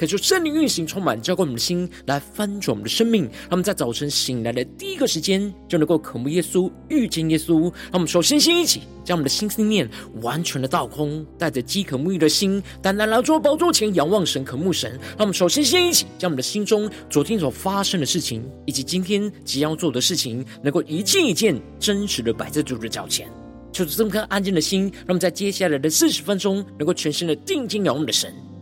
可就圣灵运行，充满浇灌我们的心，来翻转我们的生命。让我们在早晨醒来的第一个时间，就能够渴慕耶稣、遇见耶稣。让我们首先先一起将我们的心思念完全的倒空，带着饥渴沐浴的心，单单来到宝座前仰望神、渴慕神。让我们首先先一起将我们的心中昨天所发生的事情，以及今天即将要做的事情，能够一件一件真实的摆在主的脚前。求主这么颗安静的心，让我们在接下来的四十分钟，能够全心的定睛仰望的神。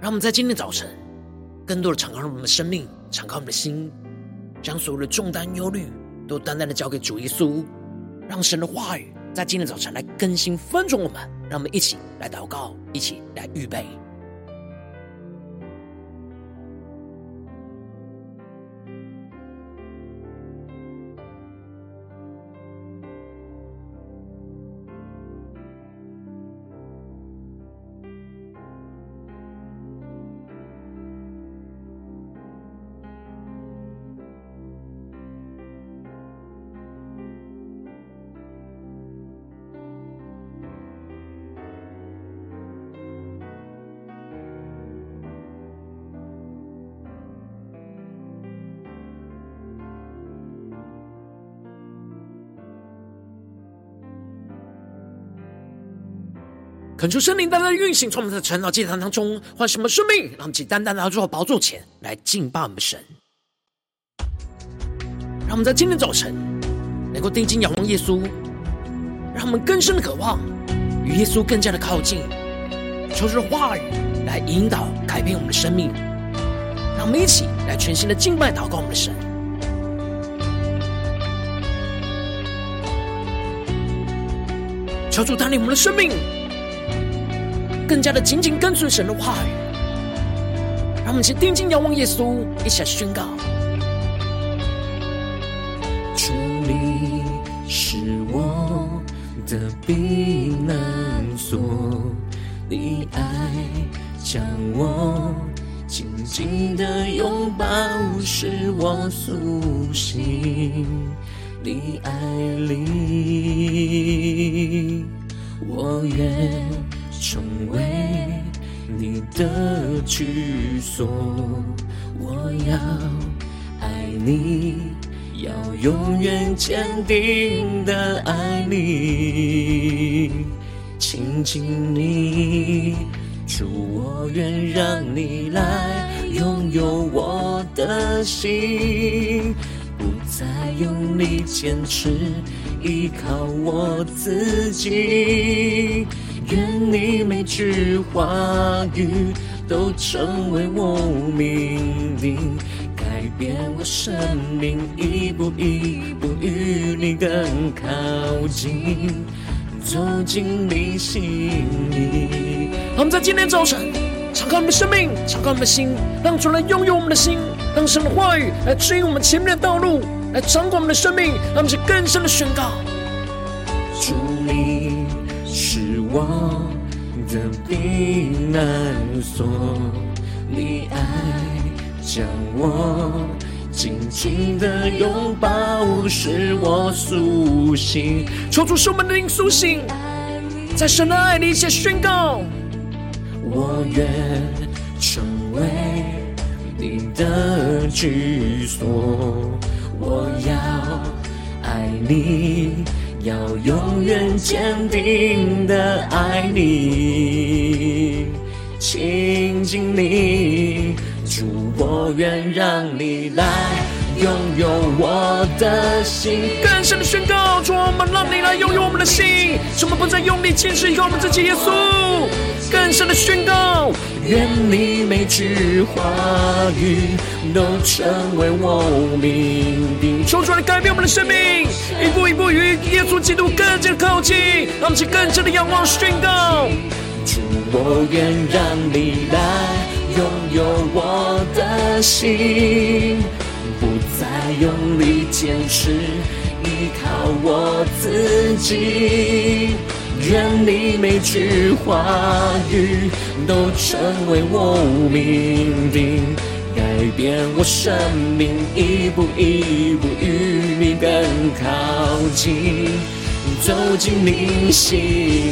让我们在今天早晨，更多的敞开我们的生命，敞开我们的心，将所有的重担、忧虑都单单的交给主耶稣，让神的话语在今天早晨来更新、分盛我们。让我们一起来祷告，一起来预备。恳求圣灵单单的运行，从我们的晨祷祭坛当中换什么生命，让我们单单的来到宝座前来敬拜我们的神。让我们在今天早晨能够定睛仰望耶稣，让我们更深的渴望与耶稣更加的靠近，求主的话语来引导改变我们的生命。让我们一起来全新的敬拜祷告我们的神，求主带领我们的生命。更加的紧紧跟随神的话语，让我们先定睛仰望耶稣，一起来宣告：主，你是我的避难所，你爱将我紧紧的拥抱，使我苏醒。你爱里，我愿。成为你的居所，我要爱你，要永远坚定的爱你，亲近你，主，我愿让你来拥有我的心，不再用力坚持，依靠我自己。愿你每句话语都成为我命令，改变我生命，一步一步与你更靠近，走进你心里。我们在今天早晨敞开我们的生命，敞开我们的心，让主来拥有我们的心，让神的话语来指引我们前面的道路，来掌管我们的生命，让我们去更深的宣告。主，你我的避难所，你爱将我紧紧的拥抱，使我苏醒。求主使我们的灵苏醒，在神的爱里一起宣告。我愿成为你的居所，我要爱你。要永远坚定的爱你，亲近你，主，我愿让你来。拥有我的心。更深的宣告，主，我们让你来拥有我们的心，使我们不再用力坚持依靠我们自己。耶稣，更深的宣告，愿你每句话语都成为我命定。求主来改变我们的生命，一步一步与耶稣基督更加靠近，让我们去更深的仰望宣告。主，我愿让你来拥有我的心，用力坚持依靠我自己。愿你每句话语都成为我命定，改变我生命，一步一步与你更靠近。走进你心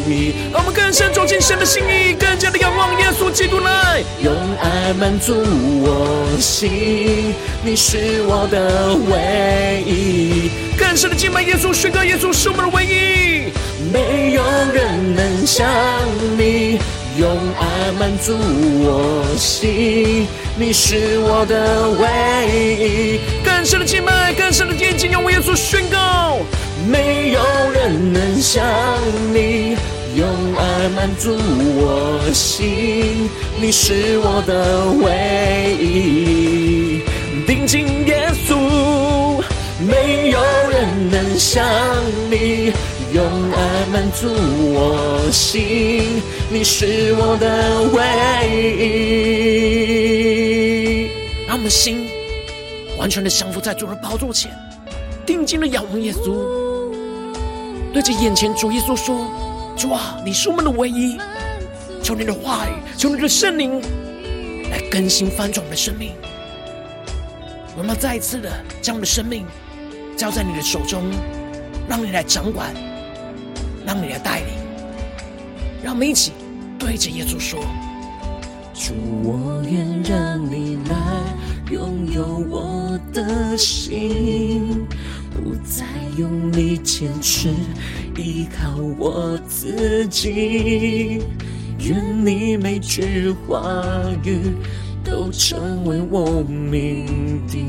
里，我们更深走进神的心。意，更加的仰望耶稣基督来，用爱满足我心，你是我的唯一。更深的敬拜耶稣，宣告耶稣是我们的唯一，没有人能像你，用爱满足我心，你是我的唯一。更深的敬拜，更深的眼睛，用耶稣宣告。没有人能像你，用爱满足我心，你是我的唯一。定睛耶稣，没有人能像你，用爱满足我心，你是我的唯一。让我们心完全的降服在主的宝座前，定睛的仰望耶稣。对着眼前主耶稣说：“主啊，你是我们的唯一。求你的话语，求你的圣灵来更新翻转我们的生命。我们要再一次的将我们的生命交在你的手中，让你来掌管，让你来带领。让我们一起对着耶稣说：主，我愿让你来拥有我的心。”不再用力坚持依靠我自己，愿你每句话语都成为我命定，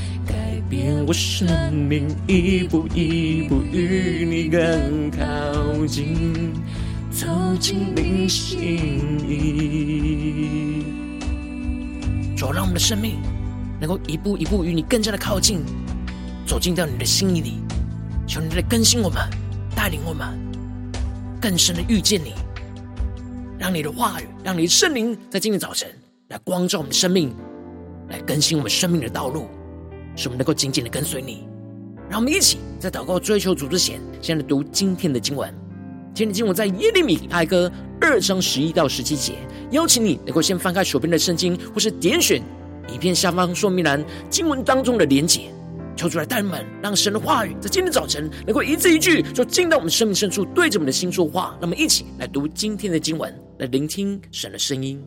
变我生命，一步一步与你更靠近，走进你心里。主，让我们的生命能够一步一步与你更加的靠近。走进到你的心意里，求你来更新我们，带领我们更深的遇见你，让你的话语，让你的圣灵在今天早晨来光照我们的生命，来更新我们生命的道路，使我们能够紧紧的跟随你。让我们一起在祷告追求主之前，先来读今天的经文。今天的经文在耶利米哀歌二章十一到十七节。邀请你能够先翻开手边的圣经，或是点选影片下方说明栏经文当中的连结。求主来带们，让神的话语在今天早晨能够一字一句，就进到我们生命深处，对着我们的心说话。那么一起来读今天的经文，来聆听神的声音。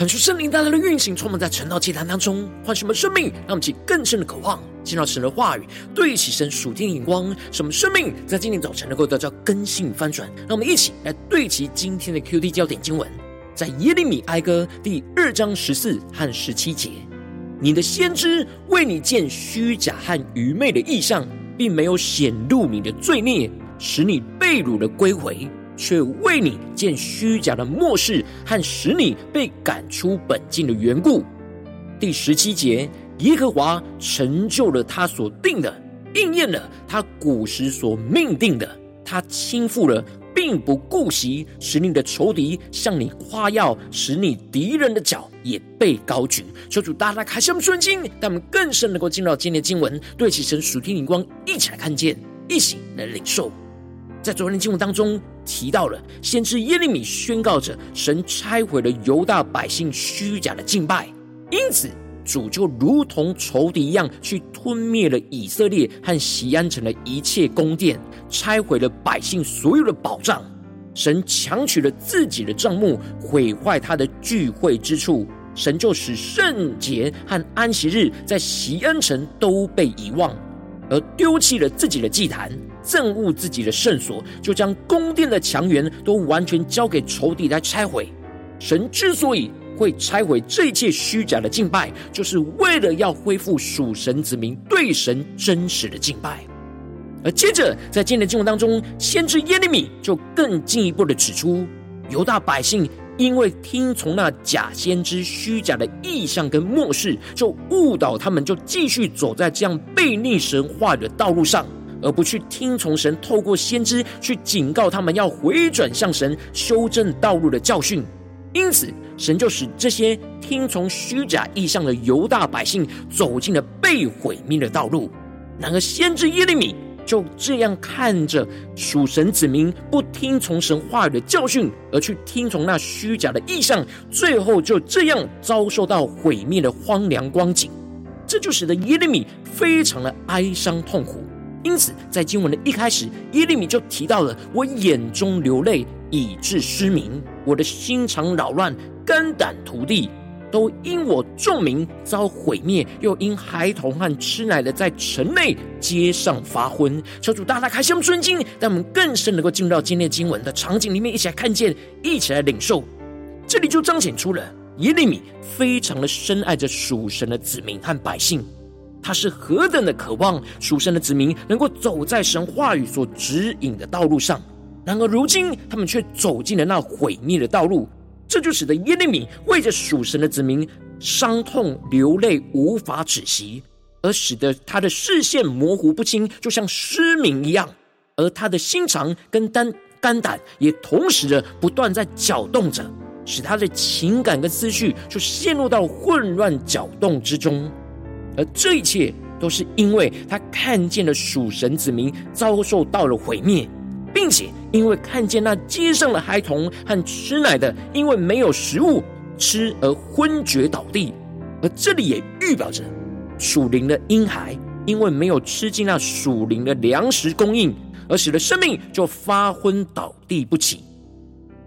看出圣灵带来的运行，充满在晨祷祭坛当中，唤醒我们生命，让我们起更深的渴望，见到神的话语，对齐神属天的眼光，使我们生命在今天早晨能够得到更新翻转。让我们一起来对齐今天的 QD 焦点经文，在耶利米哀歌第二章十四和十七节：你的先知为你见虚假和愚昧的异象，并没有显露你的罪孽，使你被掳的归回。却为你建虚假的末世和使你被赶出本境的缘故。第十七节，耶和华成就了他所定的，应验了他古时所命定的。他倾覆了，并不顾惜，使你的仇敌向你夸耀，使你敌人的脚也被高举。求主大大开箱顺经，他们更深能够进入到今天的经文，对齐神属天灵光，一起来看见，一起来领受。在昨天的经文当中提到了，先知耶利米宣告着神拆毁了犹大百姓虚假的敬拜，因此主就如同仇敌一样，去吞灭了以色列和锡安城的一切宫殿，拆毁了百姓所有的宝藏。神强取了自己的帐幕，毁坏他的聚会之处。神就使圣洁和安息日在锡安城都被遗忘。而丢弃了自己的祭坛，憎恶自己的圣所，就将宫殿的墙垣都完全交给仇敌来拆毁。神之所以会拆毁这一切虚假的敬拜，就是为了要恢复属神子民对神真实的敬拜。而接着在今天的经文当中，先知耶利米就更进一步的指出，犹大百姓。因为听从那假先知虚假的意象跟默示，就误导他们，就继续走在这样悖逆神话语的道路上，而不去听从神透过先知去警告他们要回转向神、修正道路的教训。因此，神就使这些听从虚假意象的犹大百姓走进了被毁灭的道路。然而，先知耶利米。就这样看着属神子民不听从神话语的教训，而去听从那虚假的意象，最后就这样遭受到毁灭的荒凉光景。这就使得耶利米非常的哀伤痛苦。因此，在经文的一开始，耶利米就提到了：“我眼中流泪，以致失明；我的心肠扰乱，肝胆涂地。”都因我众民遭毁灭，又因孩童和吃奶的在城内街上发昏。求主大大开箱顺经，让我们更深能够进入到今天的经文的场景里面，一起来看见，一起来领受。这里就彰显出了耶利米非常的深爱着属神的子民和百姓，他是何等的渴望属神的子民能够走在神话语所指引的道路上。然而如今他们却走进了那毁灭的道路。这就使得耶利米为着属神的子民伤痛流泪，无法止息，而使得他的视线模糊不清，就像失明一样。而他的心肠跟肝肝胆也同时的不断在搅动着，使他的情感跟思绪就陷入到混乱搅动之中。而这一切都是因为他看见了属神子民遭受到了毁灭。并且因为看见那街上的孩童和吃奶的，因为没有食物吃而昏厥倒地，而这里也预表着属灵的婴孩，因为没有吃进那属灵的粮食供应，而使得生命就发昏倒地不起。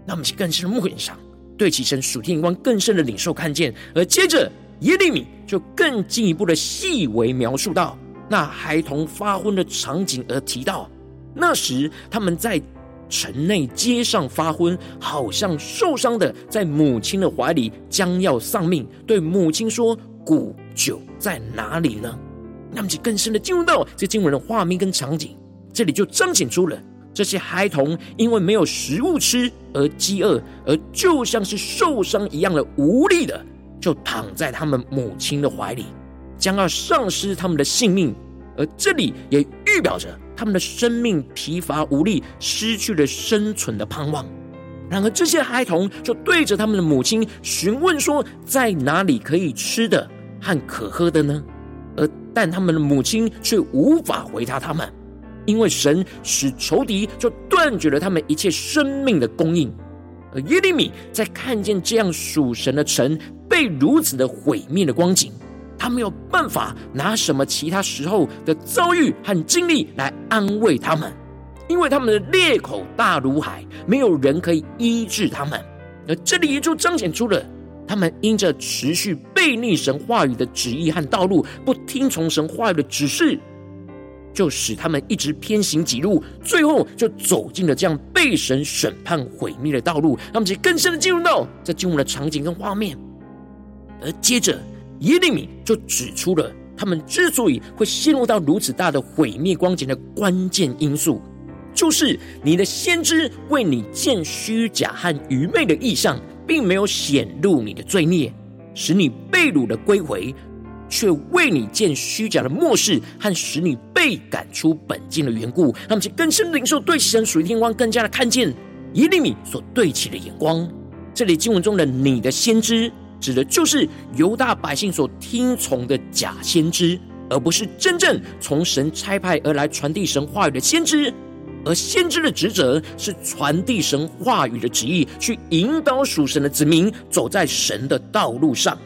那我们更深的默想，对齐神属天光更深的领受看见，而接着耶利米就更进一步的细微描述到那孩童发昏的场景，而提到。那时，他们在城内街上发昏，好像受伤的，在母亲的怀里将要丧命。对母亲说：“古酒在哪里呢？”那么，就更深的进入到这经文的画面跟场景，这里就彰显出了这些孩童因为没有食物吃而饥饿，而就像是受伤一样的无力的，就躺在他们母亲的怀里，将要丧失他们的性命。而这里也预表着。他们的生命疲乏无力，失去了生存的盼望。然而，这些孩童就对着他们的母亲询问说：“在哪里可以吃的和可喝的呢？”而但他们的母亲却无法回答他们，因为神使仇敌就断绝了他们一切生命的供应。而耶利米在看见这样属神的城被如此的毁灭的光景。他没有办法拿什么其他时候的遭遇和经历来安慰他们，因为他们的裂口大如海，没有人可以医治他们。而这里也就彰显出了他们因着持续背逆神话语的旨意和道路，不听从神话语的指示，就使他们一直偏行己路，最后就走进了这样被神审判毁灭的道路。他们就更深的进入到这进入的场景跟画面，而接着耶利米就指出了他们之所以会陷入到如此大的毁灭光景的关键因素，就是你的先知为你见虚假和愚昧的异象。并没有显露你的罪孽，使你被掳的归回，却为你见虚假的默示和使你被赶出本境的缘故，让我们更深领受对神属于天光，更加的看见耶利米所对齐的眼光。这里经文中的你的先知，指的就是犹大百姓所听从的假先知，而不是真正从神差派而来传递神话语的先知。而先知的职责是传递神话语的旨意，去引导属神的子民走在神的道路上。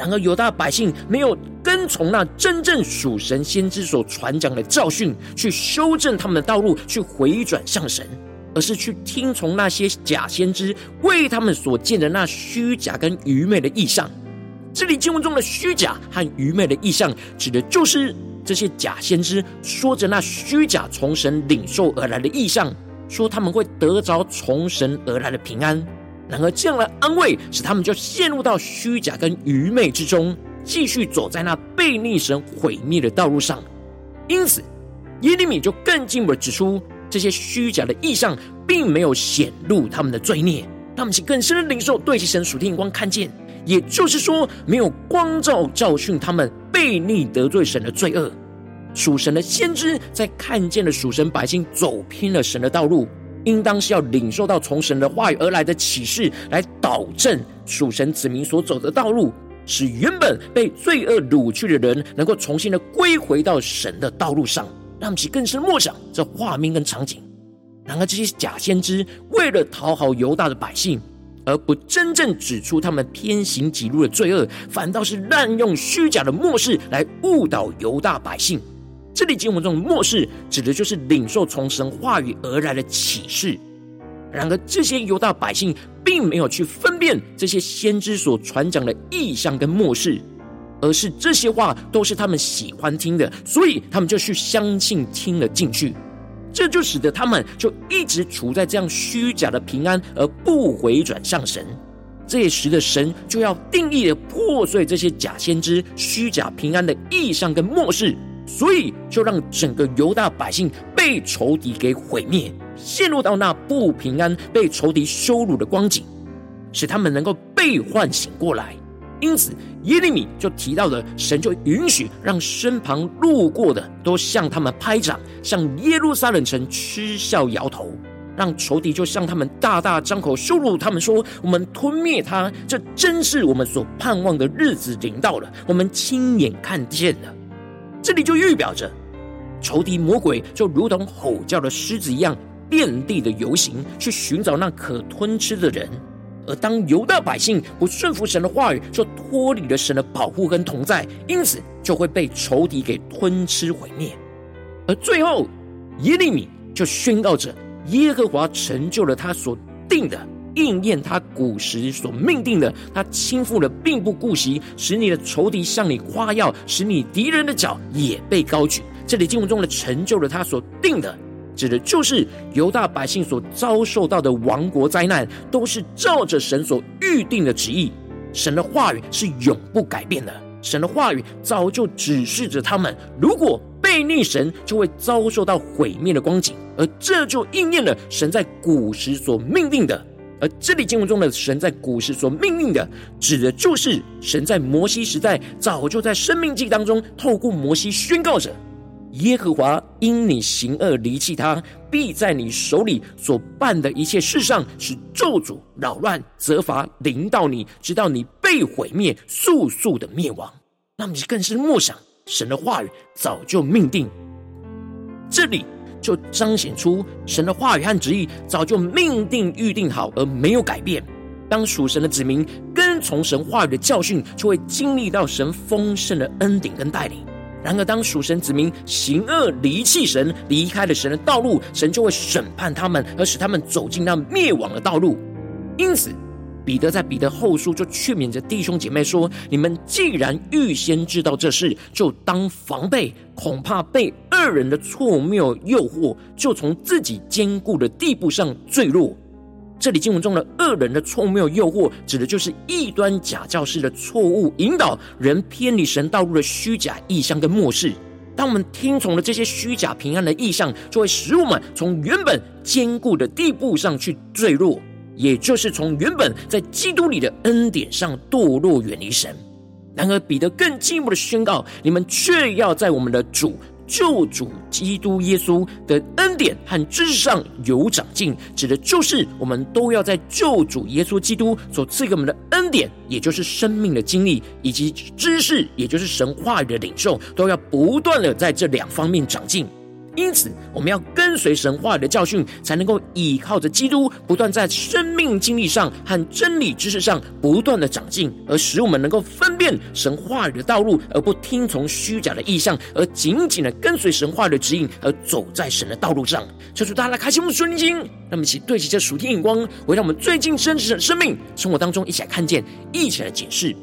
然而犹大百姓没有跟从那真正属神先知所传讲的教训，去修正他们的道路，去回转向神，而是去听从那些假先知为他们所见的那虚假跟愚昧的异象。这里经文中的虚假和愚昧的异象，指的就是。这些假先知说着那虚假从神领受而来的异象，说他们会得着从神而来的平安。然而这样的安慰使他们就陷入到虚假跟愚昧之中，继续走在那背逆神毁灭的道路上。因此，耶利米就更进一步指出，这些虚假的意象并没有显露他们的罪孽，他们是更深的领受对其神属天眼光看见，也就是说，没有光照教训他们。背逆得罪神的罪恶，属神的先知在看见了属神百姓走偏了神的道路，应当是要领受到从神的话语而来的启示，来导正属神子民所走的道路，使原本被罪恶掳去的人能够重新的归回到神的道路上，让其更深默想这画面跟场景。然而，这些假先知为了讨好犹大的百姓。而不真正指出他们偏行己路的罪恶，反倒是滥用虚假的漠视来误导犹大百姓。这里经文中的默示，指的就是领受从神话语而来的启示。然而，这些犹大百姓并没有去分辨这些先知所传讲的异象跟默示，而是这些话都是他们喜欢听的，所以他们就去相信听了进去。这就使得他们就一直处在这样虚假的平安而不回转向神，这也使得神就要定义的破碎这些假先知虚假平安的异象跟默示，所以就让整个犹大百姓被仇敌给毁灭，陷入到那不平安、被仇敌羞辱的光景，使他们能够被唤醒过来。因此，耶利米就提到了，神就允许让身旁路过的都向他们拍掌，向耶路撒冷城嗤笑摇头，让仇敌就向他们大大张口羞辱他们说：“我们吞灭他，这真是我们所盼望的日子临到了，我们亲眼看见了。”这里就预表着，仇敌魔鬼就如同吼叫的狮子一样，遍地的游行，去寻找那可吞吃的人。而当犹大百姓不顺服神的话语，就脱离了神的保护跟同在，因此就会被仇敌给吞吃毁灭。而最后，耶利米就宣告着：耶和华成就了他所定的，应验他古时所命定的。他倾覆了，并不顾惜，使你的仇敌向你夸耀，使你敌人的脚也被高举。这里经文中的成就了他所定的。指的就是犹大百姓所遭受到的亡国灾难，都是照着神所预定的旨意。神的话语是永不改变的，神的话语早就指示着他们，如果背逆神，就会遭受到毁灭的光景。而这就应验了神在古时所命定的。而这里经文中的神在古时所命令的，指的就是神在摩西时代早就在生命记当中透过摩西宣告着。耶和华因你行恶离弃他，必在你手里所办的一切事上使咒诅、扰乱、责罚临到你，直到你被毁灭，速速的灭亡。那么，你更是默想神的话语早就命定，这里就彰显出神的话语和旨意早就命定预定好而没有改变。当属神的子民跟从神话语的教训，就会经历到神丰盛的恩典跟带领。然而，当属神子民行恶离弃神，离开了神的道路，神就会审判他们，而使他们走进那灭亡的道路。因此，彼得在彼得后书就劝勉着弟兄姐妹说：“你们既然预先知道这事，就当防备，恐怕被恶人的错谬诱惑，就从自己坚固的地步上坠落。”这里经文中的恶人的错谬诱惑，指的就是异端假教师的错误引导人偏离神道路的虚假异象跟默示。当我们听从了这些虚假平安的异象，就会使我们从原本坚固的地步上去坠落。也就是从原本在基督里的恩典上堕落，远离神。然而，彼得更进一步的宣告：你们却要在我们的主救主基督耶稣的恩典和知识上有长进。指的就是我们都要在救主耶稣基督所赐给我们的恩典，也就是生命的经历，以及知识，也就是神话语的领受，都要不断的在这两方面长进。因此，我们要跟随神话语的教训，才能够依靠着基督，不断在生命经历上和真理知识上不断的长进，而使我们能够分辨神话语的道路，而不听从虚假的意象，而紧紧的跟随神话语的指引，而走在神的道路上。求主大家开启我们属灵经，让我们一起对齐这属天眼光，回到我们最近真实的生命生活当中，一起来看见，一起来解释。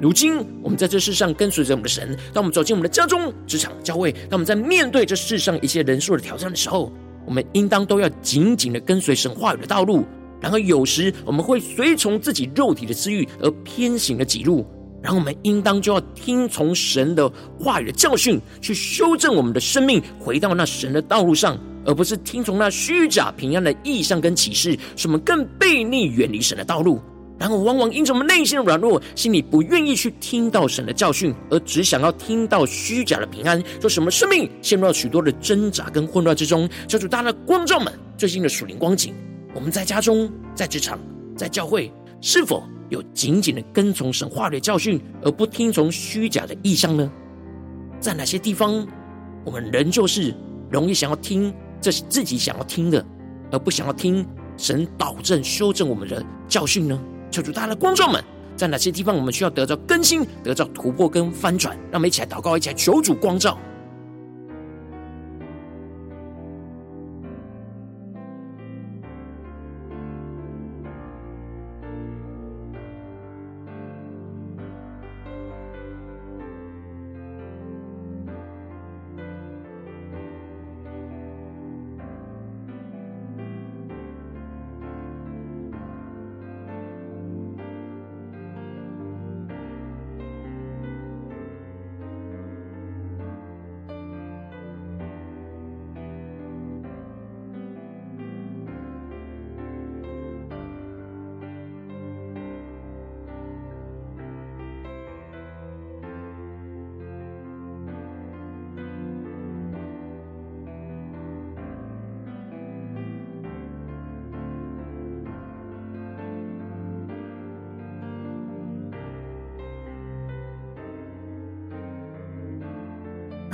如今，我们在这世上跟随着我们的神，当我们走进我们的家中、职场、教会，当我们在面对这世上一些人数的挑战的时候，我们应当都要紧紧的跟随神话语的道路。然而，有时我们会随从自己肉体的私欲而偏行了几路，然后我们应当就要听从神的话语的教训，去修正我们的生命，回到那神的道路上，而不是听从那虚假平安的异象跟启示，使我们更背逆远离神的道路。然后，往往因着我们内心的软弱，心里不愿意去听到神的教训，而只想要听到虚假的平安，说什么生命陷入了许多的挣扎跟混乱之中。求主大家的光照们，最近的属灵光景，我们在家中、在职场、在教会，是否有紧紧的跟从神话语的教训，而不听从虚假的意象呢？在哪些地方，我们仍旧是容易想要听这是自己想要听的，而不想要听神导正、修正我们的教训呢？求主，大的光照们，在哪些地方我们需要得到更新、得到突破跟翻转？让我们一起来祷告，一起来求主光照。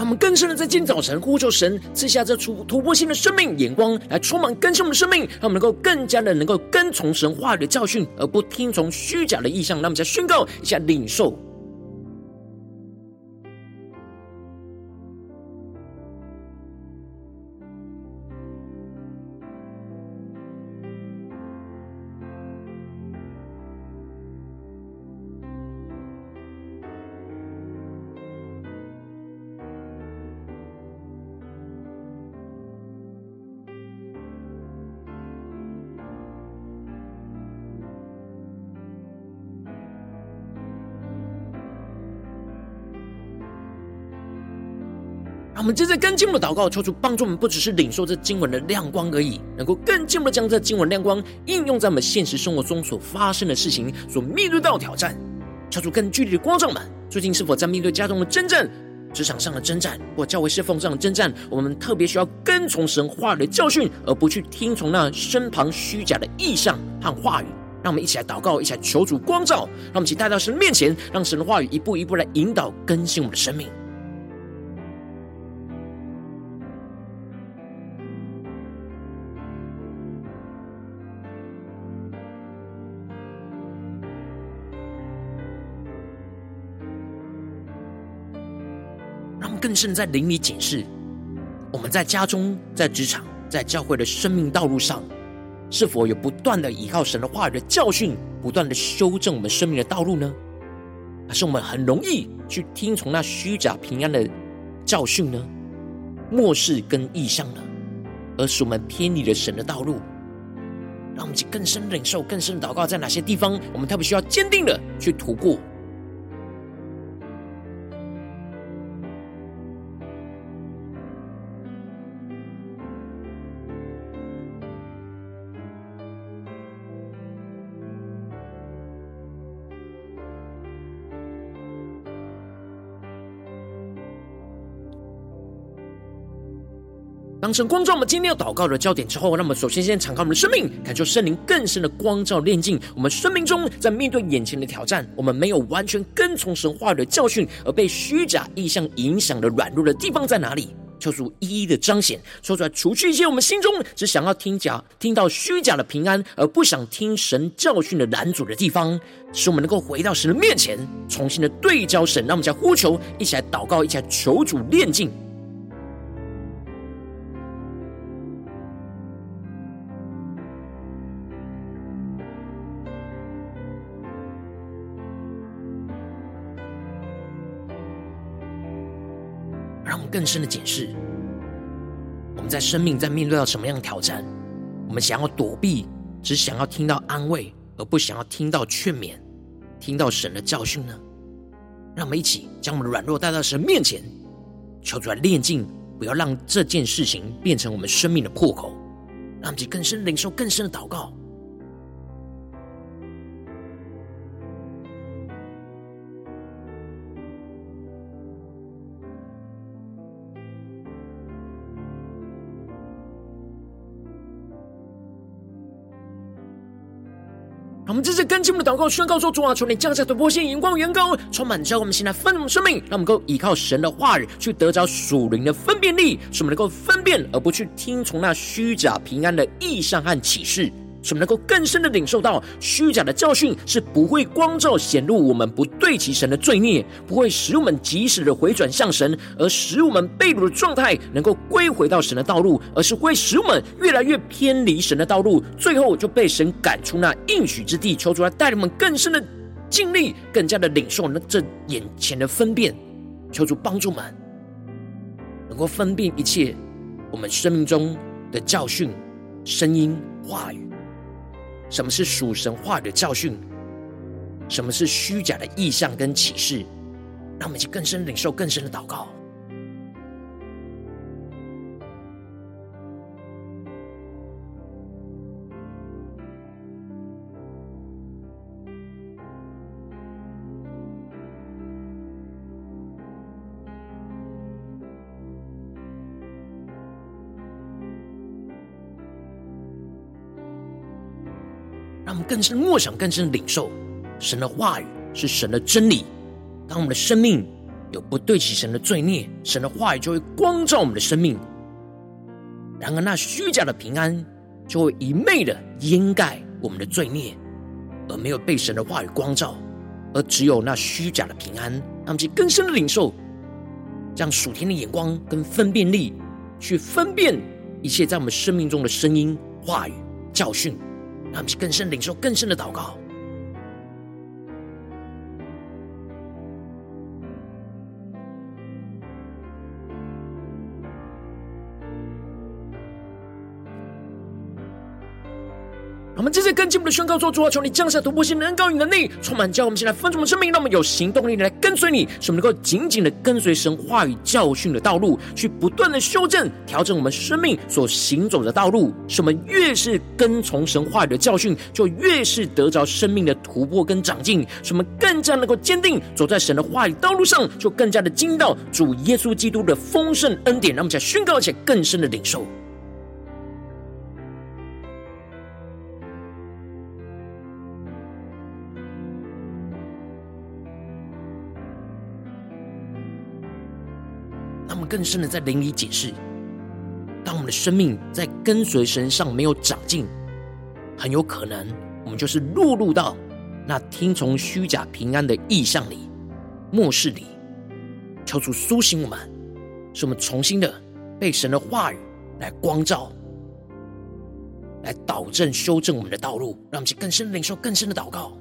我们更深的在今早晨呼求神赐下这突突破性的生命眼光，来充满更新我们的生命，让我们能够更加的能够跟从神话语的教训，而不听从虚假的意象。让我们在宣告一下领受。我们接着更进一步的祷告，求主帮助我们，不只是领受这经文的亮光而已，能够更进一步的将这经文亮光应用在我们现实生活中所发生的事情、所面对到的挑战。求主更具体的光照们，最近是否在面对家中的征战、职场上的征战，或教会侍奉上的征战？我们特别需要跟从神话语的教训，而不去听从那身旁虚假的意象和话语。让我们一起来祷告，一起来求主光照。让我们一起带到神面前，让神的话语一步一步来引导更新我们的生命。更深在灵里警示，我们在家中、在职场、在教会的生命道路上，是否有不断的依靠神的话语的教训，不断的修正我们生命的道路呢？还是我们很容易去听从那虚假平安的教训呢？漠视跟异象呢？而使我们偏离了神的道路？让我们去更深领受、更深祷告，在哪些地方我们特别需要坚定的去突破？当神光照我们今天要祷告的焦点之后，那么首先先敞开我们的生命，感受圣灵更深的光照炼净我们生命中，在面对眼前的挑战，我们没有完全跟从神话语的教训，而被虚假意象影响的软弱的地方在哪里？求主一一的彰显，说出来，除去一些我们心中只想要听假、听到虚假的平安，而不想听神教训的拦阻的地方，使我们能够回到神的面前，重新的对焦神。让我们再呼求，一起来祷告，一起来求主炼净。更深的解释，我们在生命在面对到什么样的挑战，我们想要躲避，只想要听到安慰，而不想要听到劝勉，听到神的教训呢？让我们一起将我们的软弱带到神面前，求主来炼净，不要让这件事情变成我们生命的破口，让我们更深领受更深的祷告。我们这次跟进我们的祷告，宣告说：主啊，求你降下突破性眼光，远高，充满着我们现在丰盛生命，让我们能够依靠神的话语去得着属灵的分辨力，使我们能够分辨，而不去听从那虚假平安的意象和启示。使我们能够更深的领受到虚假的教训是不会光照显露我们不对齐神的罪孽，不会使我们及时的回转向神，而使我们被掳的状态能够归回到神的道路，而是会使我们越来越偏离神的道路，最后就被神赶出那应许之地。求主来带领我们更深的经历，更加的领受那这眼前的分辨。求主帮助们，能够分辨一切我们生命中的教训、声音、话语。什么是属神话语的教训？什么是虚假的意象跟启示？让我们去更深领受更深的祷告。更深默想，更深领受神的话语是神的真理。当我们的生命有不对齐神的罪孽，神的话语就会光照我们的生命。然而，那虚假的平安就会一昧的掩盖我们的罪孽，而没有被神的话语光照，而只有那虚假的平安，让我们更深的领受，让属天的眼光跟分辨力，去分辨一切在我们生命中的声音、话语、教训。让我们更深领受更深的祷告。我们这次跟进我们的宣告说：主啊，求你降下突破性的恩膏与能力，充满教我们现在丰盛的生命，让我们有行动力来跟随你，使我们能够紧紧的跟随神话语教训的道路，去不断的修正、调整我们生命所行走的道路。使我们越是跟从神话语的教训，就越是得着生命的突破跟长进。使我们更加能够坚定走在神的话语道路上，就更加的精到主耶稣基督的丰盛恩典。让我们再宣告，且更深的领受。更深的在灵里解释，当我们的生命在跟随神上没有长进，很有可能我们就是落入到那听从虚假平安的意象里、末世里。求主苏醒我们，使我们重新的被神的话语来光照，来导正、修正我们的道路，让我们去更深领受、更深的祷告。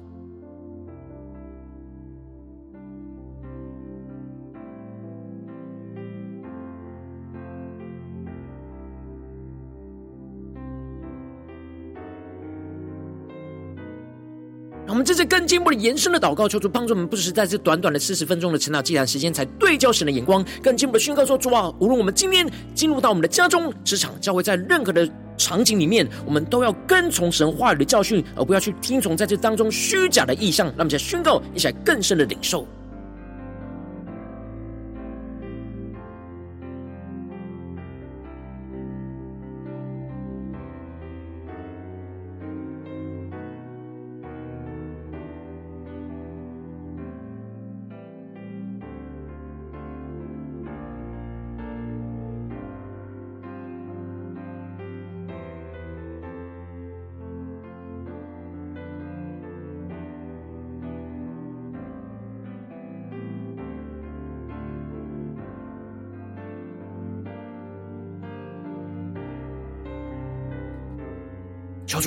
这次更进一步的延伸的祷告，求主帮助我们，不只是在这短短的四十分钟的成长祭坛时间，才对焦神的眼光，更进一步的宣告说：主啊，无论我们今天进入到我们的家中、职场、教会，在任何的场景里面，我们都要跟从神话语的教训，而不要去听从在这当中虚假的意象。让我们再宣告，一起更深的领受。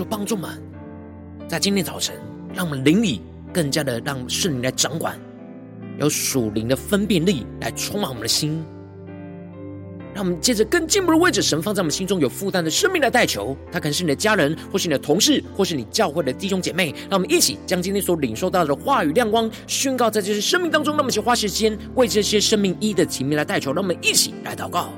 帮助们，在今天早晨，让我们灵里更加的让圣灵来掌管，有属灵的分辨力来充满我们的心。让我们借着更进步的位置，神放在我们心中有负担的生命来代求。他可能是你的家人，或是你的同事，或是你教会的弟兄姐妹。让我们一起将今天所领受到的话语亮光宣告在这些生命当中。让我们一起花时间为这些生命一的提名来代求。让我们一起来祷告。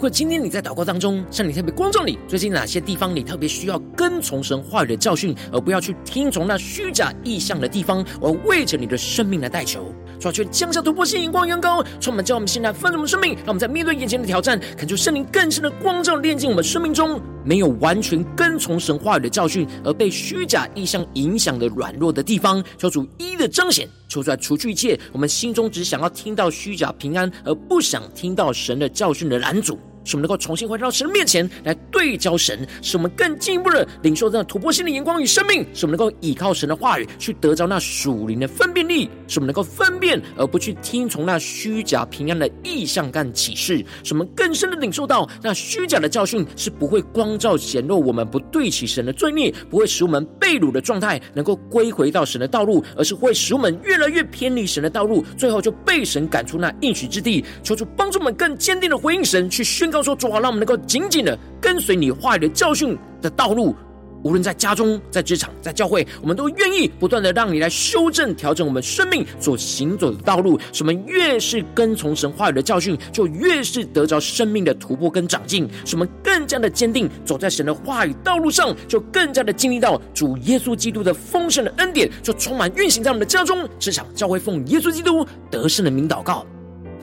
如果今天你在祷告当中，圣灵特别光照你，最近哪些地方你特别需要跟从神话语的教训，而不要去听从那虚假意象的地方，而为着你的生命来代求，主要去降下突破性、眼光、眼高，充满叫我们现在丰盛的生命，让我们在面对眼前的挑战，恳求圣灵更深的光照，炼净我们生命中没有完全跟从神话语的教训，而被虚假意象影响的软弱的地方，求主一一的彰显，求出来除去一切我们心中只想要听到虚假平安，而不想听到神的教训的拦阻。使我们能够重新回到神的面前来对焦神，使我们更进一步的领受这突破性的眼光与生命，使我们能够依靠神的话语去得着那属灵的分辨力，使我们能够分辨而不去听从那虚假平安的意象跟启示，使我们更深的领受到那虚假的教训是不会光照显露我们不对齐神的罪孽，不会使我们被掳的状态能够归回到神的道路，而是会使我们越来越偏离神的道路，最后就被神赶出那应许之地。求主帮助我们更坚定的回应神，去宣告说：主啊，让我们能够紧紧的跟随你话语的教训的道路，无论在家中、在职场、在教会，我们都愿意不断的让你来修正、调整我们生命所行走的道路。什么越是跟从神话语的教训，就越是得着生命的突破跟长进。什么更加的坚定走在神的话语道路上，就更加的经历到主耶稣基督的丰盛的恩典，就充满运行在我们的家中、职场、教会，奉耶稣基督得胜的名祷告，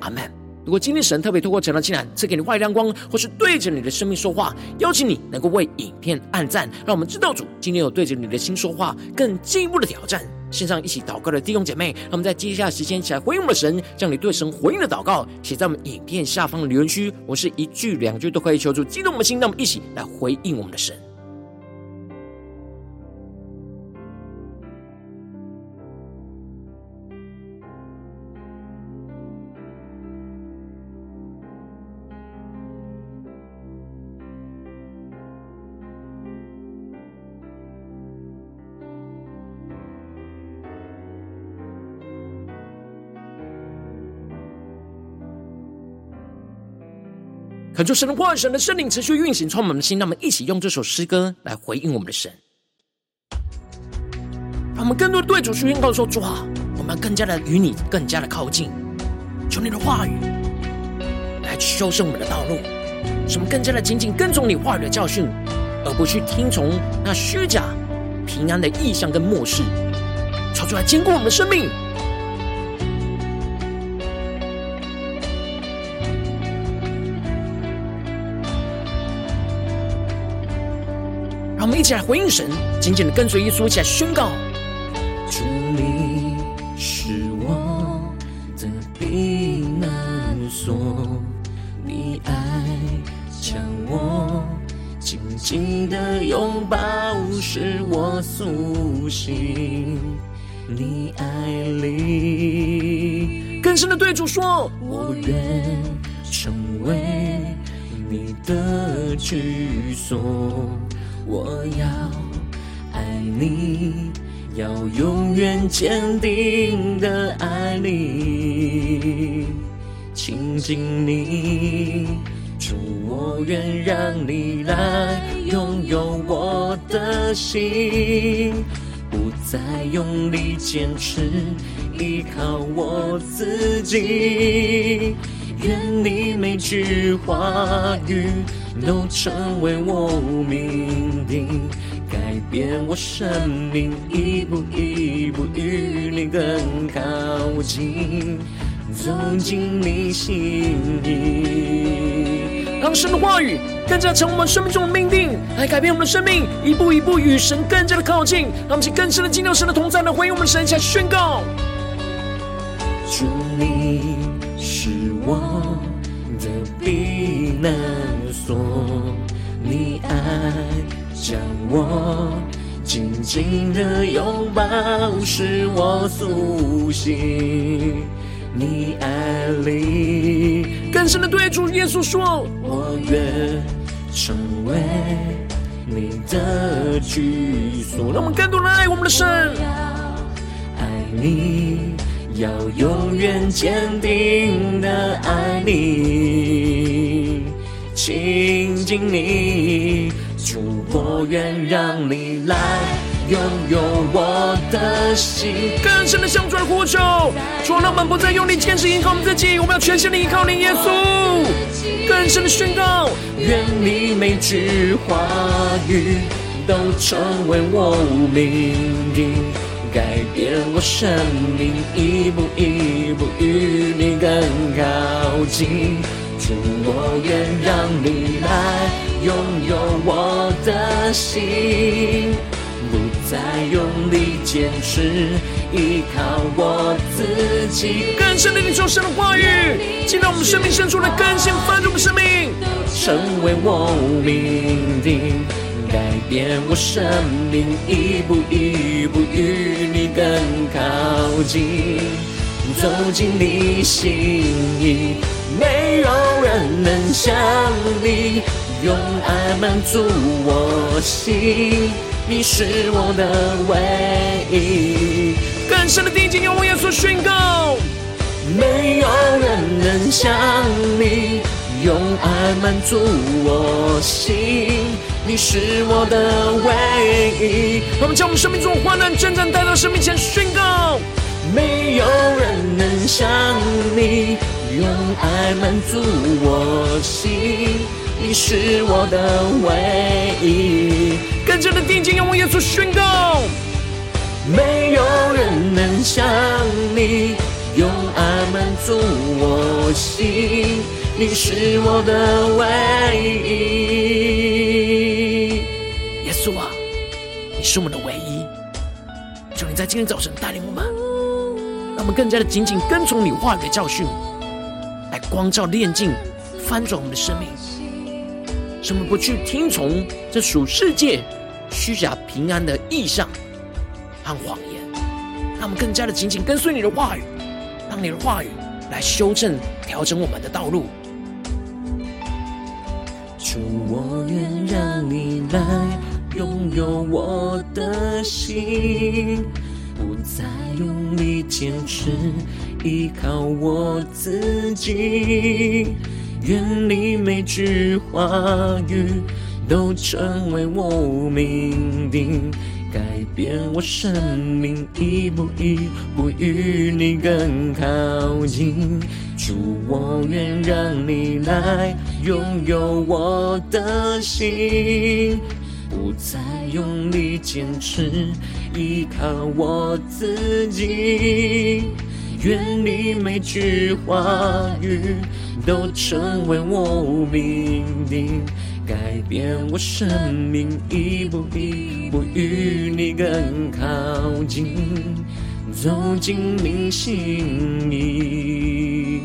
阿门。如果今天神特别透过晨祷祭坛赐给你话语亮光，或是对着你的生命说话，邀请你能够为影片按赞，让我们知道主今天有对着你的心说话，更进一步的挑战。线上一起祷告的弟兄姐妹，让我们在接下来时间一起来回应我们的神，将你对神回应的祷告写在我们影片下方的留言区。我是一句两句都可以求助激动我们的心，让我们一起来回应我们的神。恳求神的话语、神的圣灵持续运行，充满我们的心。让我们一起用这首诗歌来回应我们的神，让我们更多的对主去宣告说：主啊，我们更加的与你更加的靠近。求你的话语来修正我们的道路，使我们更加的紧紧跟从你话语的教训，而不去听从那虚假平安的异象跟漠视，求主来坚固我们的生命。我们一起来回应神，紧紧的跟随耶稣，一起来宣告。主，你是我的避难所，你爱将我紧紧的拥抱，使我苏醒。你爱里更深的对主说：我愿成为你的居所，我要爱你。要永远坚定的爱你，亲近你，主，我愿让你来拥有我的心，不再用力坚持依靠我自己，愿你每句话语都成为我命定。改变我生命，一步一步与你更靠近，走进你心意。让神的话语更加成为我们生命中的命定，来改变我们的生命，一步一步与神更加的靠近。让我们去更深的进入神的同在，来回应我们神下宣告：主，你是我避难所，你爱。将我紧紧的拥抱，使我苏醒。你爱里更深的对主耶稣说：我愿成为你的居所。让我们更多人爱我们的神，爱你，要永远坚定的爱你，亲近你。主，我愿让你来拥有我的心，更深的向主呼求，主，让我们不再用力坚持依靠我们自己，我们要全心的依靠你，耶稣。更深的宣告，愿你每句话语都成为我命定，改变我生命，一步一步与你更靠近。主，我愿让你来。拥有我的心，不再用力坚持依靠我自己。更深的领受神的话语，进到我们生命深处来更新翻转我们生命，成为我命定，改变我生命，一步一不与你更靠近，走进你心意，没有人能像你。用爱满足我心，你是我的唯一。更深的定睛，用我耶稣宣告，没有人能像你，用爱满足我心，你是我的唯一。我们将我们生命中的患难、征战带到生命前宣告，没有人能像你，用爱满足我心。你是我的唯一，更加的定睛，用耶稣宣告，没有人能像你，用爱满足我心。你是我的唯一，稣啊，你是我们的唯一。求你在今天早晨带领我们，让我们更加的紧紧跟从你话语的教训，来光照炼净、翻转我们的生命。什么不去听从这属世界虚假平安的意象和谎言，让我们更加的紧紧跟随你的话语，让你的话语来修正、调整我们的道路。主，我愿让你来拥有我的心，不再用力坚持依靠我自己。愿你每句话语都成为我命定，改变我生命一步一步与你更靠近。主，我愿让你来拥有我的心，不再用力坚持依靠我自己。愿你每句话语都成为我命定，改变我生命，一步一步与你更靠近，走进你心里。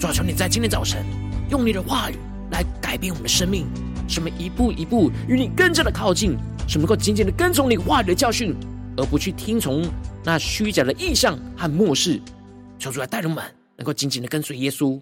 主啊，求你在今天早晨，用你的话语来改变我们的生命，什么一步一步与你更加的靠近，什么能够紧紧的跟从你话语的教训，而不去听从那虚假的意象和漠视，求主来带领我们，能够紧紧的跟随耶稣。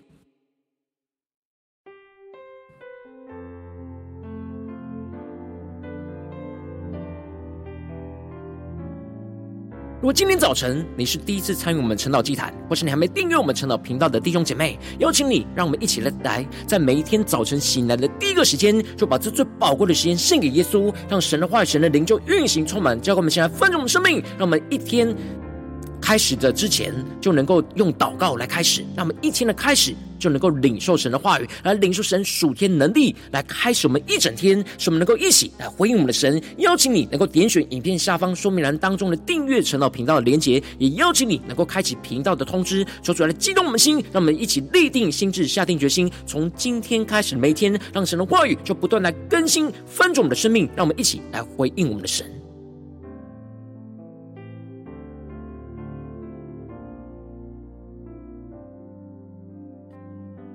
如果今天早晨你是第一次参与我们晨祷祭坛，或是你还没订阅我们晨祷频道的弟兄姐妹，邀请你，让我们一起来来，在每一天早晨醒来的第一个时间，就把这最宝贵的时间献给耶稣，让神的话、神的灵就运行充满，交给我们现在分盛我们生命，让我们一天。开始的之前就能够用祷告来开始，让我们一天的开始就能够领受神的话语，来领受神属天能力，来开始我们一整天，使我们能够一起来回应我们的神。邀请你能够点选影片下方说明栏当中的订阅晨祷频道的连结，也邀请你能够开启频道的通知，说出来激动我们的心，让我们一起立定心志，下定决心，从今天开始每天，让神的话语就不断来更新翻转我们的生命，让我们一起来回应我们的神。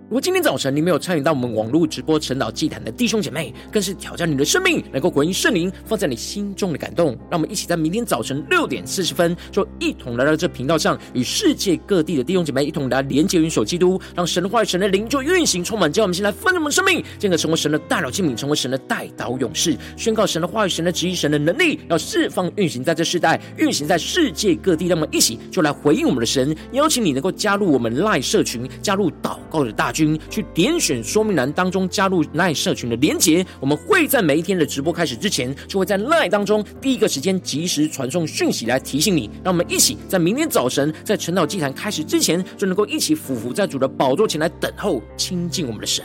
如果今天早晨你没有参与到我们网络直播晨祷祭坛的弟兄姐妹，更是挑战你的生命，能够回应圣灵放在你心中的感动。让我们一起在明天早晨六点四十分，就一同来到这频道上，与世界各地的弟兄姐妹一同来连接、云手基督，让神的话语、神的灵就运行充满。叫我们先来分我们生命，进而成为神的大脑器皿，成为神的代祷勇士，宣告神的话语、神的旨意、神的能力，要释放运行在这世代，运行在世界各地。让我们一起就来回应我们的神，邀请你能够加入我们赖社群，加入祷告的大军。去点选说明栏当中加入赖社群的连结，我们会在每一天的直播开始之前，就会在奈当中第一个时间及时传送讯息来提醒你。让我们一起在明天早晨在晨祷祭坛开始之前，就能够一起俯伏在主的宝座前来等候亲近我们的神。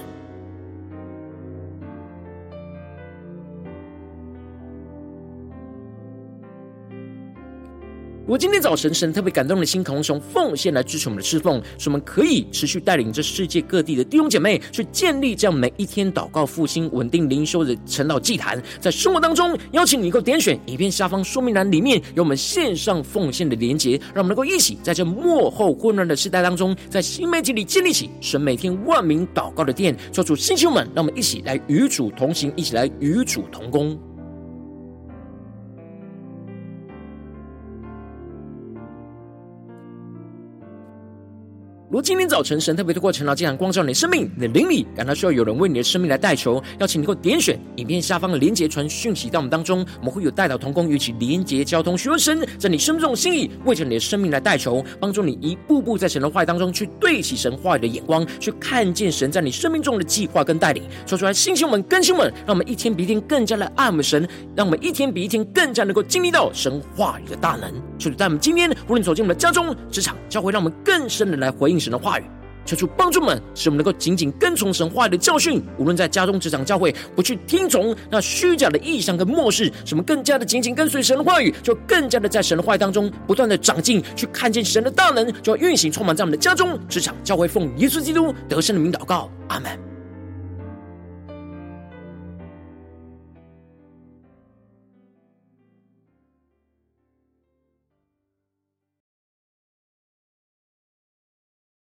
果今天早晨神特别感动的心，渴望从奉献来支持我们的侍奉，使我们可以持续带领这世界各地的弟兄姐妹去建立这样每一天祷告复兴、稳定灵修的晨祷祭坛，在生活当中邀请你能够点选影片下方说明栏里面有我们线上奉献的连结，让我们能够一起在这末后混乱的时代当中，在新媒体里建立起神每天万名祷告的殿，做出星球们，让我们一起来与主同行，一起来与主同工。如今天早晨神特别透过晨祷祭坛光照你的生命，你的灵里感到需要有人为你的生命来代求，邀请你能够点选影片下方的连结传讯息到我们当中，我们会有代祷同工与其连结交通，询问神在你生命中的心意，为着你的生命来代求，帮助你一步步在神的话语当中去对齐神话语的眼光，去看见神在你生命中的计划跟带领。说出来，星星们、更新们，让我们一天比一天更加的爱我们神，让我们一天比一天更加能够经历到神话语的大能。求主在我们今天无论走进我们的家中、职场、教会，让我们更深的来回应。神的话语，求主帮助们，使我们能够紧紧跟从神话语的教训。无论在家中、职场、教会，不去听从那虚假的意象跟漠视，什么更加的紧紧跟随神的话语，就更加的在神的话语当中不断的长进，去看见神的大能，就要运行充满在我们的家中、职场、教会，奉耶稣基督得胜的名祷告，阿门。